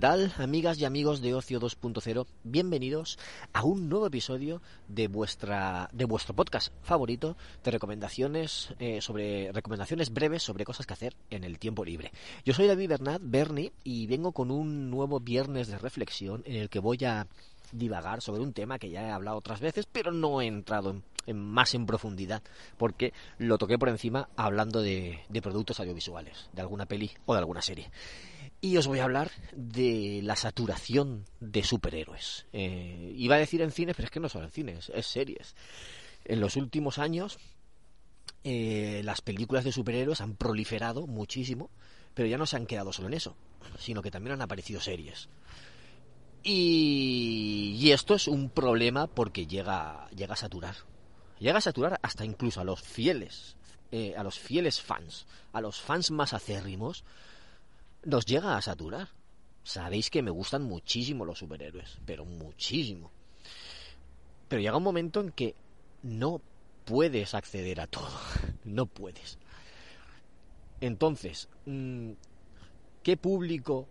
¿Qué tal? Amigas y amigos de Ocio 2.0, bienvenidos a un nuevo episodio de vuestra de vuestro podcast favorito de recomendaciones eh, sobre recomendaciones breves sobre cosas que hacer en el tiempo libre. Yo soy David Bernat Berni y vengo con un nuevo viernes de reflexión en el que voy a divagar sobre un tema que ya he hablado otras veces, pero no he entrado en, más en profundidad, porque lo toqué por encima hablando de, de productos audiovisuales, de alguna peli o de alguna serie. Y os voy a hablar de la saturación de superhéroes. Eh, iba a decir en cines, pero es que no son en cines, es series. En los últimos años, eh, las películas de superhéroes han proliferado muchísimo, pero ya no se han quedado solo en eso, sino que también han aparecido series. Y, y esto es un problema porque llega, llega a saturar. Llega a saturar hasta incluso a los fieles, eh, a los fieles fans, a los fans más acérrimos nos llega a saturar. Sabéis que me gustan muchísimo los superhéroes, pero muchísimo. Pero llega un momento en que no puedes acceder a todo. No puedes. Entonces, mm, ¿qué público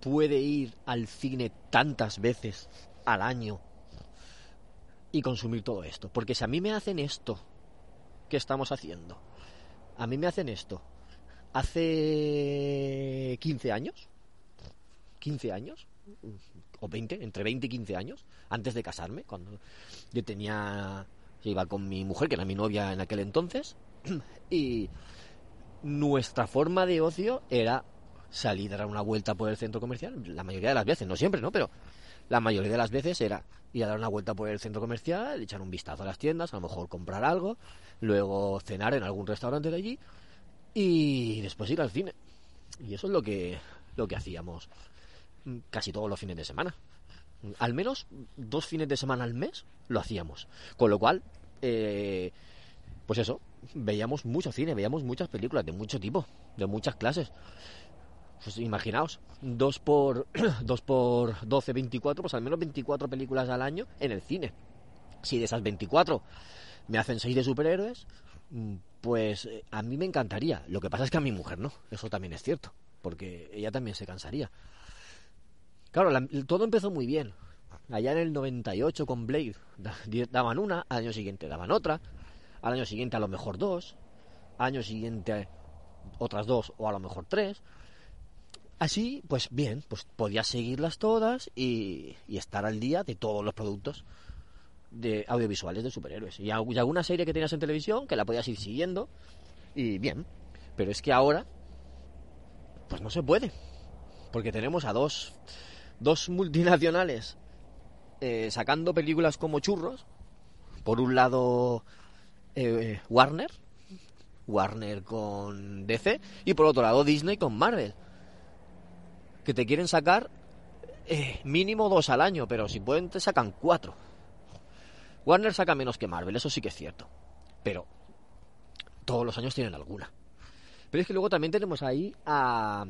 puede ir al cine tantas veces al año y consumir todo esto? Porque si a mí me hacen esto que estamos haciendo, a mí me hacen esto hace 15 años, 15 años, o 20, entre 20 y 15 años, antes de casarme, cuando yo tenía, iba con mi mujer, que era mi novia en aquel entonces, y nuestra forma de ocio era salir a dar una vuelta por el centro comercial, la mayoría de las veces, no siempre, ¿no? Pero la mayoría de las veces era ir a dar una vuelta por el centro comercial, echar un vistazo a las tiendas, a lo mejor comprar algo, luego cenar en algún restaurante de allí y después ir al cine. Y eso es lo que, lo que hacíamos casi todos los fines de semana. Al menos dos fines de semana al mes lo hacíamos. Con lo cual, eh, pues eso, veíamos mucho cine, veíamos muchas películas de mucho tipo, de muchas clases. Pues imaginaos, dos por, dos por 12, 24, pues al menos 24 películas al año en el cine. Si de esas 24 me hacen 6 de superhéroes, pues eh, a mí me encantaría. Lo que pasa es que a mi mujer no. Eso también es cierto. Porque ella también se cansaría. Claro, la, todo empezó muy bien. Allá en el 98 con Blade daban una, al año siguiente daban otra, al año siguiente a lo mejor dos, al año siguiente otras dos o a lo mejor tres. Así, pues bien, pues podías seguirlas todas y, y estar al día de todos los productos de audiovisuales de superhéroes. Y, alguna serie que tenías en televisión que la podías ir siguiendo y bien. Pero es que ahora, pues no se puede. Porque tenemos a dos, dos multinacionales eh, sacando películas como churros. Por un lado, eh, Warner, Warner con DC, y por otro lado Disney con Marvel. Que te quieren sacar eh, mínimo dos al año, pero si pueden te sacan cuatro. Warner saca menos que Marvel, eso sí que es cierto. Pero todos los años tienen alguna. Pero es que luego también tenemos ahí a...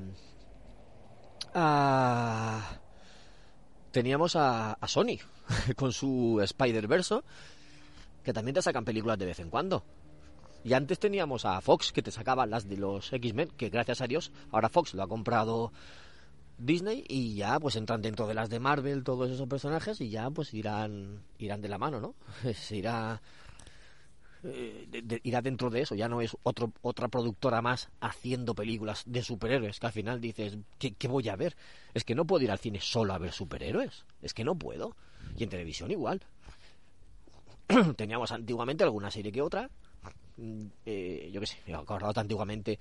a teníamos a, a Sony con su Spider-Verse, que también te sacan películas de vez en cuando. Y antes teníamos a Fox, que te sacaba las de los X-Men, que gracias a Dios ahora Fox lo ha comprado Disney y ya pues entran dentro de las de Marvel todos esos personajes y ya pues irán irán de la mano, ¿no? Se irá eh, irá dentro de eso, ya no es otro, otra productora más haciendo películas de superhéroes, que al final dices, ¿qué, ¿qué, voy a ver? Es que no puedo ir al cine solo a ver superhéroes, es que no puedo. Y en televisión igual. Teníamos antiguamente alguna serie que otra, eh, yo qué sé, me acordado antiguamente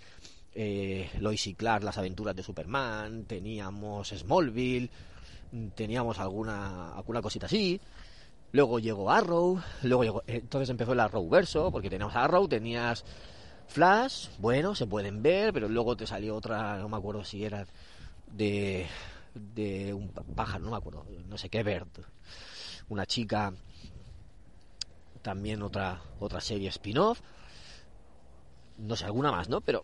eh, Lois y Clark, las aventuras de Superman, teníamos Smallville, teníamos alguna, alguna cosita así. Luego llegó Arrow, luego llegó, eh, entonces empezó el Arrow verso, porque teníamos Arrow, tenías Flash, bueno, se pueden ver, pero luego te salió otra, no me acuerdo si era de, de un pájaro, no me acuerdo, no sé qué, Bird, una chica también otra, otra serie spin-off. No sé, alguna más, ¿no? Pero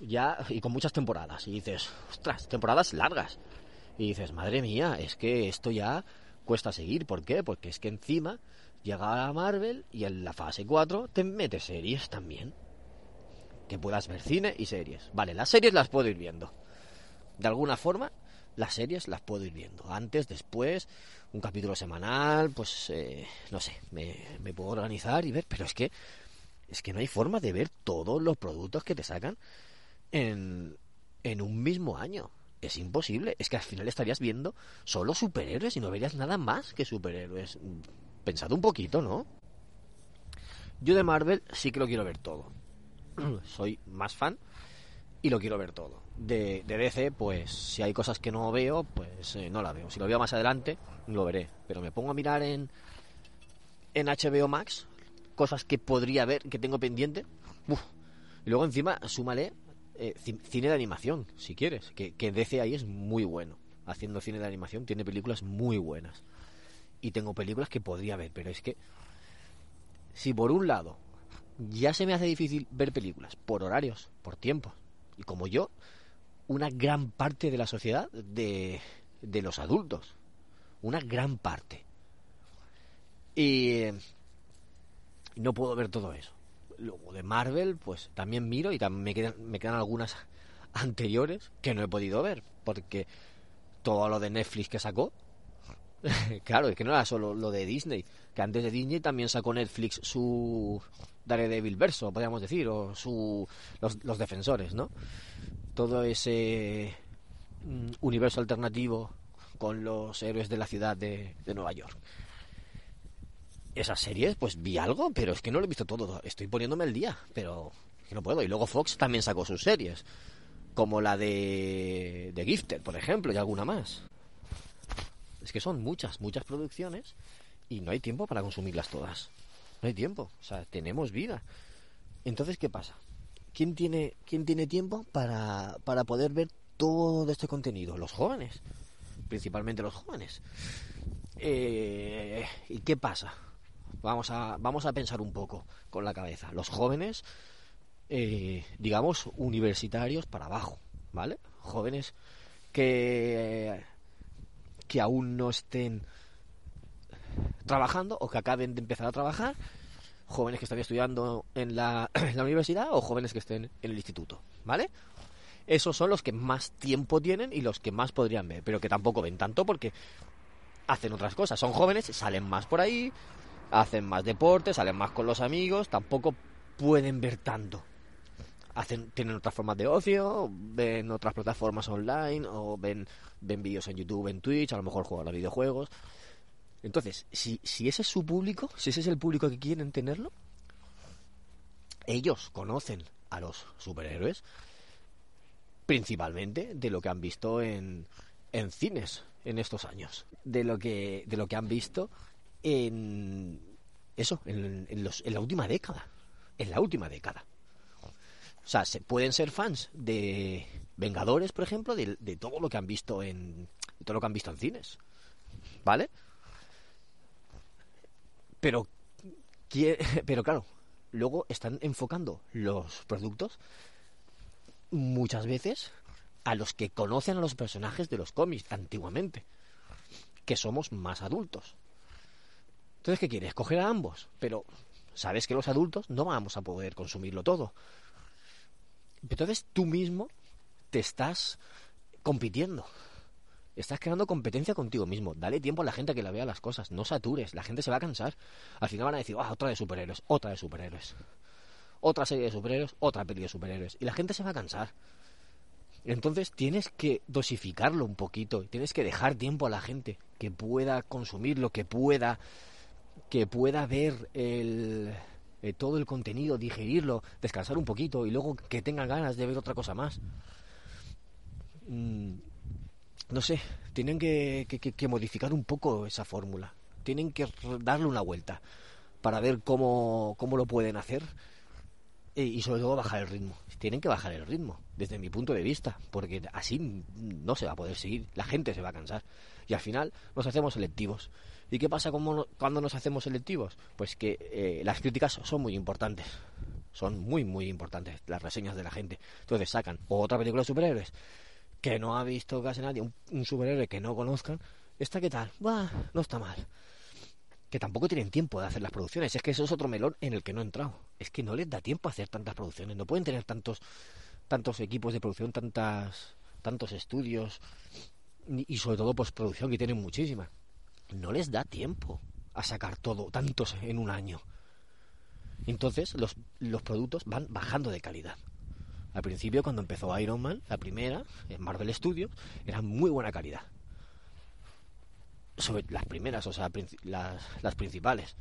ya, y con muchas temporadas. Y dices, ostras, temporadas largas. Y dices, madre mía, es que esto ya cuesta seguir. ¿Por qué? Porque es que encima llega Marvel y en la fase 4 te mete series también. Que puedas ver cine y series. Vale, las series las puedo ir viendo. De alguna forma, las series las puedo ir viendo. Antes, después, un capítulo semanal, pues eh, no sé, me, me puedo organizar y ver. Pero es que, es que no hay forma de ver todos los productos que te sacan en, en un mismo año. Es imposible. Es que al final estarías viendo solo superhéroes y no verías nada más que superhéroes. Pensad un poquito, ¿no? Yo de Marvel sí que lo quiero ver todo. Soy más fan y lo quiero ver todo. De, de DC, pues si hay cosas que no veo, pues eh, no la veo. Si lo veo más adelante, lo veré. Pero me pongo a mirar en, en HBO Max cosas que podría ver, que tengo pendiente. Y luego encima, súmale eh, cine de animación, si quieres. Que, que DC ahí es muy bueno. Haciendo cine de animación, tiene películas muy buenas. Y tengo películas que podría ver, pero es que si por un lado ya se me hace difícil ver películas por horarios, por tiempo, y como yo, una gran parte de la sociedad de, de los adultos, una gran parte. Y no puedo ver todo eso. Luego de Marvel, pues también miro y también me quedan, me quedan algunas anteriores que no he podido ver, porque todo lo de Netflix que sacó, claro, es que no era solo lo de Disney, que antes de Disney también sacó Netflix su Daredevil verso, podríamos decir, o su los, los defensores, ¿no? Todo ese mm, universo alternativo con los héroes de la ciudad de, de Nueva York esas series, pues vi algo, pero es que no lo he visto todo. Estoy poniéndome el día, pero que no puedo. Y luego Fox también sacó sus series, como la de, de Gifted, por ejemplo, y alguna más. Es que son muchas, muchas producciones y no hay tiempo para consumirlas todas. No hay tiempo, o sea, tenemos vida. Entonces, ¿qué pasa? ¿Quién tiene, quién tiene tiempo para, para poder ver todo este contenido? Los jóvenes, principalmente los jóvenes. Eh, ¿Y qué pasa? Vamos a, vamos a pensar un poco con la cabeza. Los jóvenes, eh, digamos, universitarios para abajo, ¿vale? Jóvenes que, que aún no estén trabajando o que acaben de empezar a trabajar, jóvenes que están estudiando en la universidad o jóvenes que estén en el instituto, ¿vale? Esos son los que más tiempo tienen y los que más podrían ver, pero que tampoco ven tanto porque hacen otras cosas. Son jóvenes, salen más por ahí, hacen más deporte, salen más con los amigos, tampoco pueden ver tanto. Hacen, tienen otras formas de ocio, ven otras plataformas online o ven, ven vídeos en YouTube, en Twitch, a lo mejor juegan a videojuegos. Entonces, si, si ese es su público, si ese es el público que quieren tenerlo, ellos conocen a los superhéroes principalmente de lo que han visto en, en cines en estos años, de lo que, de lo que han visto en eso, en, los, en la última década. En la última década. O sea, se pueden ser fans de Vengadores, por ejemplo, de, todo lo que han visto en todo lo que han visto en cines, ¿vale? Pero, pero claro, luego están enfocando los productos muchas veces a los que conocen a los personajes de los cómics antiguamente, que somos más adultos. Entonces, ¿qué quieres? Coger a ambos, pero sabes que los adultos no vamos a poder consumirlo todo. Entonces tú mismo te estás compitiendo. Estás creando competencia contigo mismo. Dale tiempo a la gente que la vea las cosas. No satures. La gente se va a cansar. Al final van a decir, ah, otra de superhéroes, otra de superhéroes. Otra serie de superhéroes, otra peli de superhéroes. Y la gente se va a cansar. Entonces tienes que dosificarlo un poquito. Tienes que dejar tiempo a la gente que pueda consumirlo, que pueda que pueda ver el, eh, todo el contenido, digerirlo, descansar un poquito y luego que tenga ganas de ver otra cosa más. Mm, no sé, tienen que, que, que modificar un poco esa fórmula. Tienen que darle una vuelta para ver cómo, cómo lo pueden hacer y sobre todo bajar el ritmo. Tienen que bajar el ritmo, desde mi punto de vista, porque así no se va a poder seguir, la gente se va a cansar y al final nos hacemos selectivos ¿Y qué pasa cuando nos hacemos selectivos? Pues que eh, las críticas son muy importantes. Son muy, muy importantes las reseñas de la gente. Entonces sacan otra película de superhéroes que no ha visto casi nadie, un, superhéroe que no conozcan. ¿Esta qué tal? Bah, no está mal. Que tampoco tienen tiempo de hacer las producciones. Es que eso es otro melón en el que no he entrado. Es que no les da tiempo a hacer tantas producciones. No pueden tener tantos, tantos equipos de producción, tantas, tantos estudios y sobre todo postproducción que tienen muchísimas no les da tiempo a sacar todo, tantos en un año. Entonces los, los productos van bajando de calidad. Al principio, cuando empezó Iron Man, la primera, en Marvel Studios, era muy buena calidad. Sobre las primeras, o sea, las, las principales,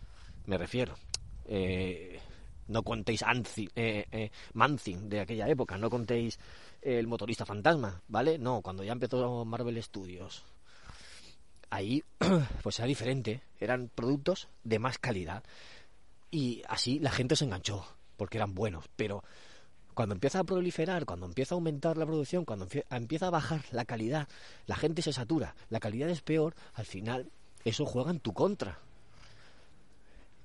me refiero. Eh, no contéis Anzi, eh, eh, de aquella época, no contéis el motorista fantasma, ¿vale? No, cuando ya empezó Marvel Studios, ahí pues era diferente, eran productos de más calidad y así la gente se enganchó porque eran buenos, pero cuando empieza a proliferar, cuando empieza a aumentar la producción, cuando empieza a bajar la calidad, la gente se satura, la calidad es peor, al final eso juega en tu contra.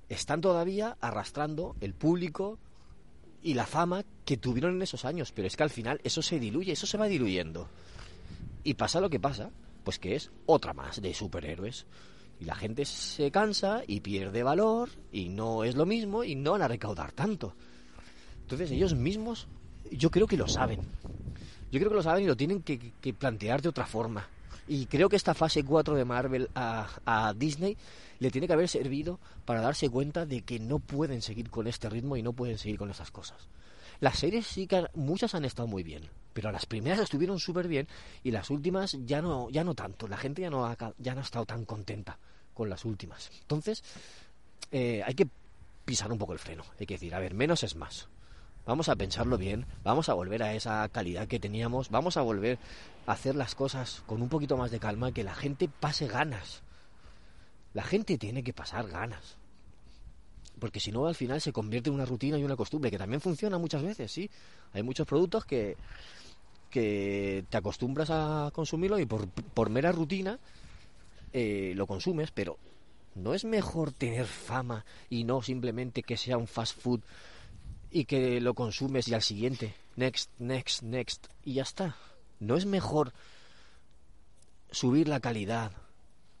Están todavía arrastrando el público y la fama que tuvieron en esos años, pero es que al final eso se diluye, eso se va diluyendo. Y pasa lo que pasa, pues que es otra más de superhéroes. Y la gente se cansa y pierde valor y no es lo mismo y no van a recaudar tanto. Entonces ellos mismos yo creo que lo saben. Yo creo que lo saben y lo tienen que, plantear de otra forma. Y creo que esta fase 4 de Marvel a, a, Disney le tiene que haber servido para darse cuenta de que no pueden seguir con este ritmo y no pueden seguir con esas cosas. Las series sí que muchas han estado muy bien, pero las primeras estuvieron súper bien y las últimas ya no, ya no tanto. La gente ya no ha, ya no ha estado tan contenta con las últimas. Entonces, eh, hay que pisar un poco el freno. Hay que decir, a ver, menos es más. Vamos a pensarlo bien, vamos a volver a esa calidad que teníamos, vamos a volver a hacer las cosas con un poquito más de calma, que la gente pase ganas. La gente tiene que pasar ganas porque si no al final se convierte en una rutina y una costumbre, que también funciona muchas veces, sí. Hay muchos productos que, que te acostumbras a consumirlo y por, por mera rutina eh, lo consumes, pero ¿no es mejor tener fama y no simplemente que sea un fast food y que lo consumes y al siguiente, next, next, next, y ya está? ¿No es mejor subir la calidad,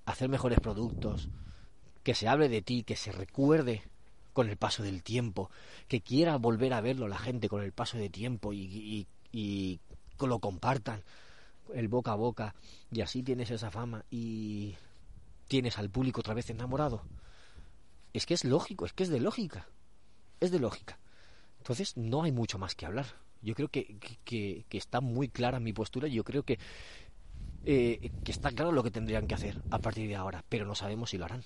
hacer mejores productos, que se hable de ti, que se recuerde con el paso del tiempo, que quiera volver a verlo la gente con el paso del tiempo y, y, lo compartan el boca a boca y así tienes esa fama y tienes al público otra vez enamorado. Es que es lógico, es que es de lógica, es de lógica. Entonces no hay mucho más que hablar. Yo creo que, que, está muy clara mi postura y yo creo que, eh, que está claro lo que tendrían que hacer a partir de ahora, pero no sabemos si lo harán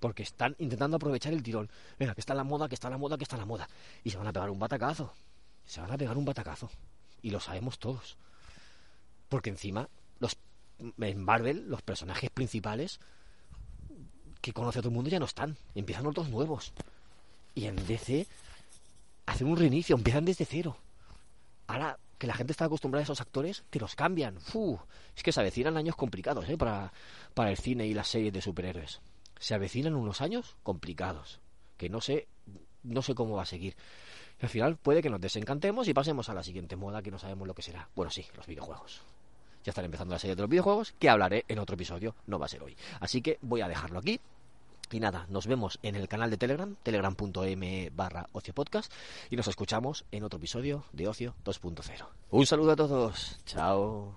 porque están intentando aprovechar el tirón. Venga, que está la moda, que está la moda, que está la moda. Y se van a pegar un batacazo. Se van a pegar un batacazo. Y lo sabemos todos. Porque encima, los, en Marvel, los personajes principales que conoce todo el mundo ya no están. Empiezan otros nuevos. Y en DC hacen un reinicio, empiezan desde cero. Ahora que la gente está acostumbrada a esos actores, te los cambian. es que se avecinan años complicados ¿eh? para, para el cine y las series de superhéroes se avecinan unos años complicados, que no sé, no sé cómo va a seguir. al final puede que nos desencantemos y pasemos a la siguiente moda que no sabemos lo que será. Bueno, sí, los videojuegos. Ya están empezando la serie de los videojuegos, que hablaré en otro episodio, no va a ser hoy. Así que voy a dejarlo aquí. Y nada, nos vemos en el canal de Telegram, telegram.m barra Ocio Podcast, y nos escuchamos en otro episodio de Ocio 2.0. Un saludo a todos, chao.